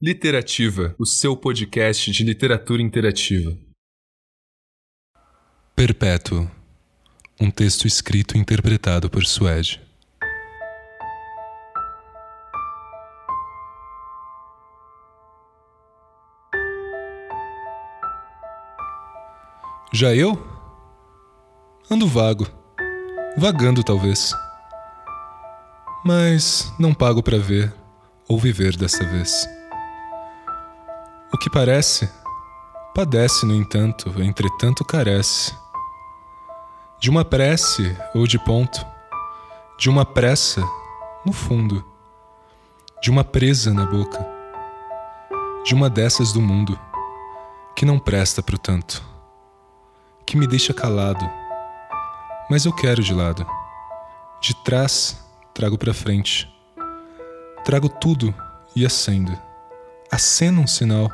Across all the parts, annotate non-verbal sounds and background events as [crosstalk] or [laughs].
Literativa, o seu podcast de literatura interativa. Perpétuo um texto escrito e interpretado por Suede. Já eu? Ando vago. Vagando, talvez. Mas não pago para ver ou viver dessa vez. O que parece, padece, no entanto, entretanto carece. De uma prece ou de ponto, de uma pressa no fundo, de uma presa na boca, de uma dessas do mundo que não presta pro tanto, que me deixa calado, mas eu quero de lado, de trás trago para frente, trago tudo e acendo, aceno um sinal,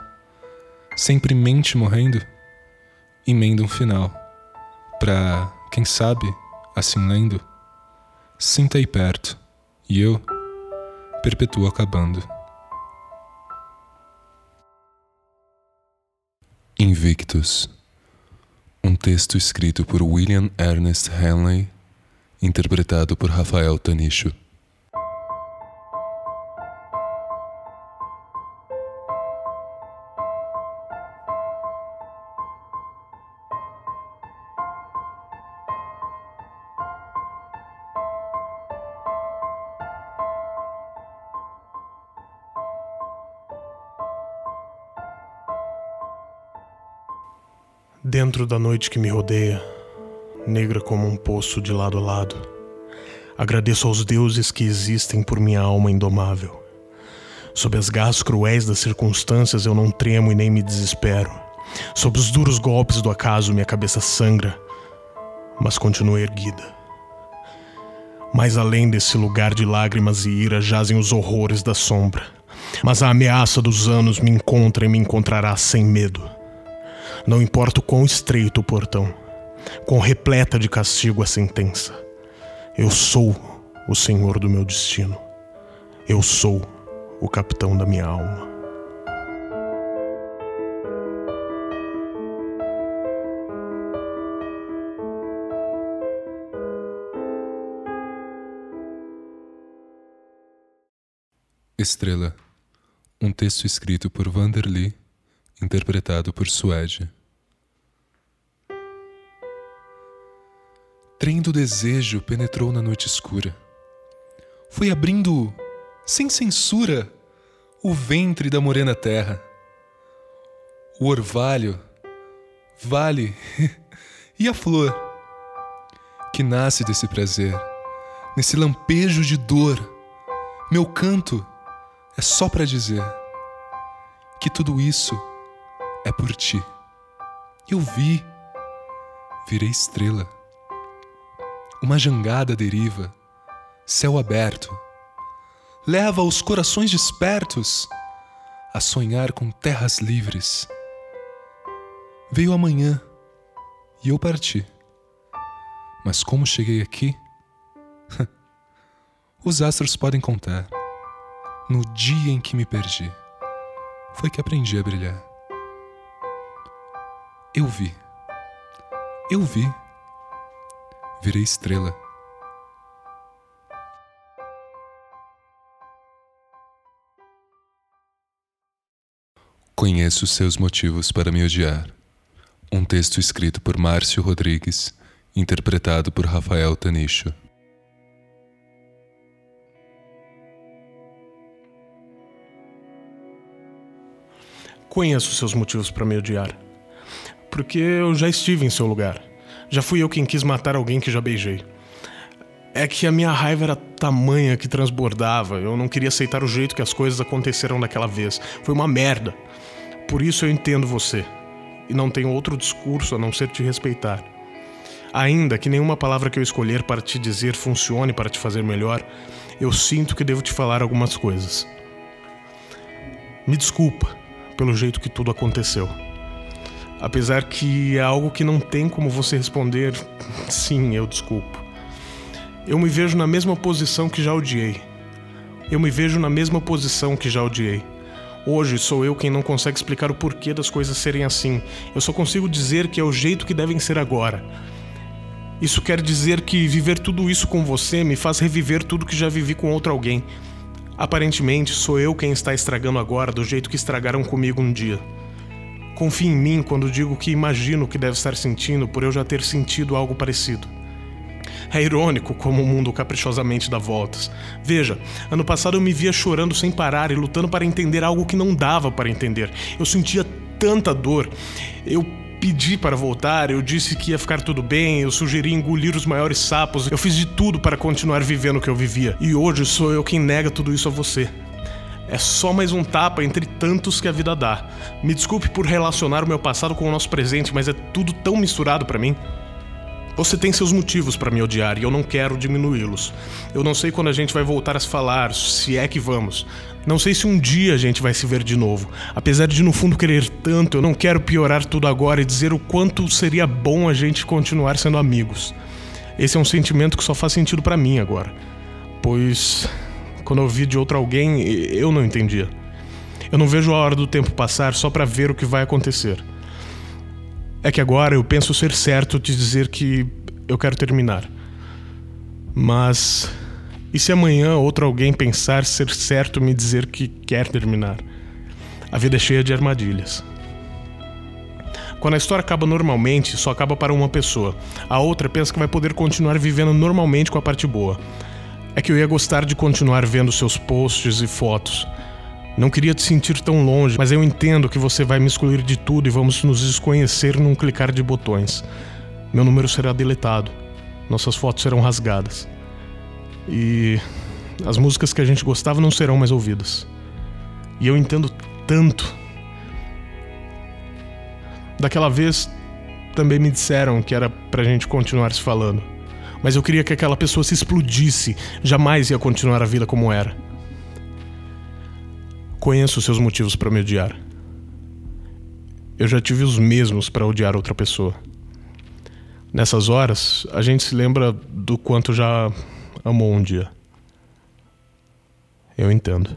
sempre mente morrendo, emenda um final, pra quem sabe, assim lendo, sinta aí perto e eu perpetuo acabando. Invictus um texto escrito por William Ernest Henley, interpretado por Rafael Tanicho. Dentro da noite que me rodeia, negra como um poço de lado a lado, agradeço aos deuses que existem por minha alma indomável. Sob as garras cruéis das circunstâncias eu não tremo e nem me desespero. Sob os duros golpes do acaso minha cabeça sangra, mas continua erguida. Mais além desse lugar de lágrimas e ira jazem os horrores da sombra. Mas a ameaça dos anos me encontra e me encontrará sem medo. Não importa o quão estreito o portão, quão repleta de castigo a sentença. Eu sou o senhor do meu destino. Eu sou o capitão da minha alma. Estrela, um texto escrito por Vanderly interpretado por Suede. Trem do desejo penetrou na noite escura. Foi abrindo, sem censura, o ventre da morena terra. O orvalho, vale [laughs] e a flor que nasce desse prazer, nesse lampejo de dor. Meu canto é só para dizer que tudo isso é por ti. Eu vi, virei estrela. Uma jangada deriva, céu aberto, leva os corações despertos a sonhar com terras livres. Veio amanhã e eu parti. Mas como cheguei aqui? [laughs] Os astros podem contar. No dia em que me perdi, foi que aprendi a brilhar. Eu vi. Eu vi. Virei estrela. Conheço seus motivos para me odiar. Um texto escrito por Márcio Rodrigues, interpretado por Rafael Tanicho. Conheço seus motivos para me odiar porque eu já estive em seu lugar. Já fui eu quem quis matar alguém que já beijei. É que a minha raiva era tamanha que transbordava. Eu não queria aceitar o jeito que as coisas aconteceram daquela vez. Foi uma merda. Por isso eu entendo você e não tenho outro discurso a não ser te respeitar. Ainda que nenhuma palavra que eu escolher para te dizer funcione para te fazer melhor, eu sinto que devo te falar algumas coisas. Me desculpa pelo jeito que tudo aconteceu. Apesar que é algo que não tem como você responder, sim, eu desculpo. Eu me vejo na mesma posição que já odiei. Eu me vejo na mesma posição que já odiei. Hoje sou eu quem não consegue explicar o porquê das coisas serem assim. Eu só consigo dizer que é o jeito que devem ser agora. Isso quer dizer que viver tudo isso com você me faz reviver tudo que já vivi com outro alguém. Aparentemente, sou eu quem está estragando agora do jeito que estragaram comigo um dia. Confie em mim quando digo que imagino o que deve estar sentindo por eu já ter sentido algo parecido. É irônico como o mundo caprichosamente dá voltas. Veja, ano passado eu me via chorando sem parar e lutando para entender algo que não dava para entender. Eu sentia tanta dor. Eu pedi para voltar, eu disse que ia ficar tudo bem, eu sugeri engolir os maiores sapos, eu fiz de tudo para continuar vivendo o que eu vivia. E hoje sou eu quem nega tudo isso a você. É só mais um tapa entre tantos que a vida dá. Me desculpe por relacionar o meu passado com o nosso presente, mas é tudo tão misturado para mim. Você tem seus motivos para me odiar e eu não quero diminuí-los. Eu não sei quando a gente vai voltar a se falar, se é que vamos. Não sei se um dia a gente vai se ver de novo. Apesar de no fundo querer tanto, eu não quero piorar tudo agora e dizer o quanto seria bom a gente continuar sendo amigos. Esse é um sentimento que só faz sentido para mim agora. Pois quando eu vi de outro alguém, eu não entendia. Eu não vejo a hora do tempo passar só para ver o que vai acontecer. É que agora eu penso ser certo de dizer que eu quero terminar. Mas e se amanhã outro alguém pensar ser certo me dizer que quer terminar? A vida é cheia de armadilhas. Quando a história acaba normalmente, só acaba para uma pessoa. A outra pensa que vai poder continuar vivendo normalmente com a parte boa. É que eu ia gostar de continuar vendo seus posts e fotos, não queria te sentir tão longe, mas eu entendo que você vai me excluir de tudo e vamos nos desconhecer num clicar de botões. Meu número será deletado. Nossas fotos serão rasgadas. E as músicas que a gente gostava não serão mais ouvidas. E eu entendo tanto. Daquela vez também me disseram que era pra gente continuar se falando. Mas eu queria que aquela pessoa se explodisse, jamais ia continuar a vida como era. Conheço seus motivos para me odiar. Eu já tive os mesmos para odiar outra pessoa. Nessas horas, a gente se lembra do quanto já amou um dia. Eu entendo.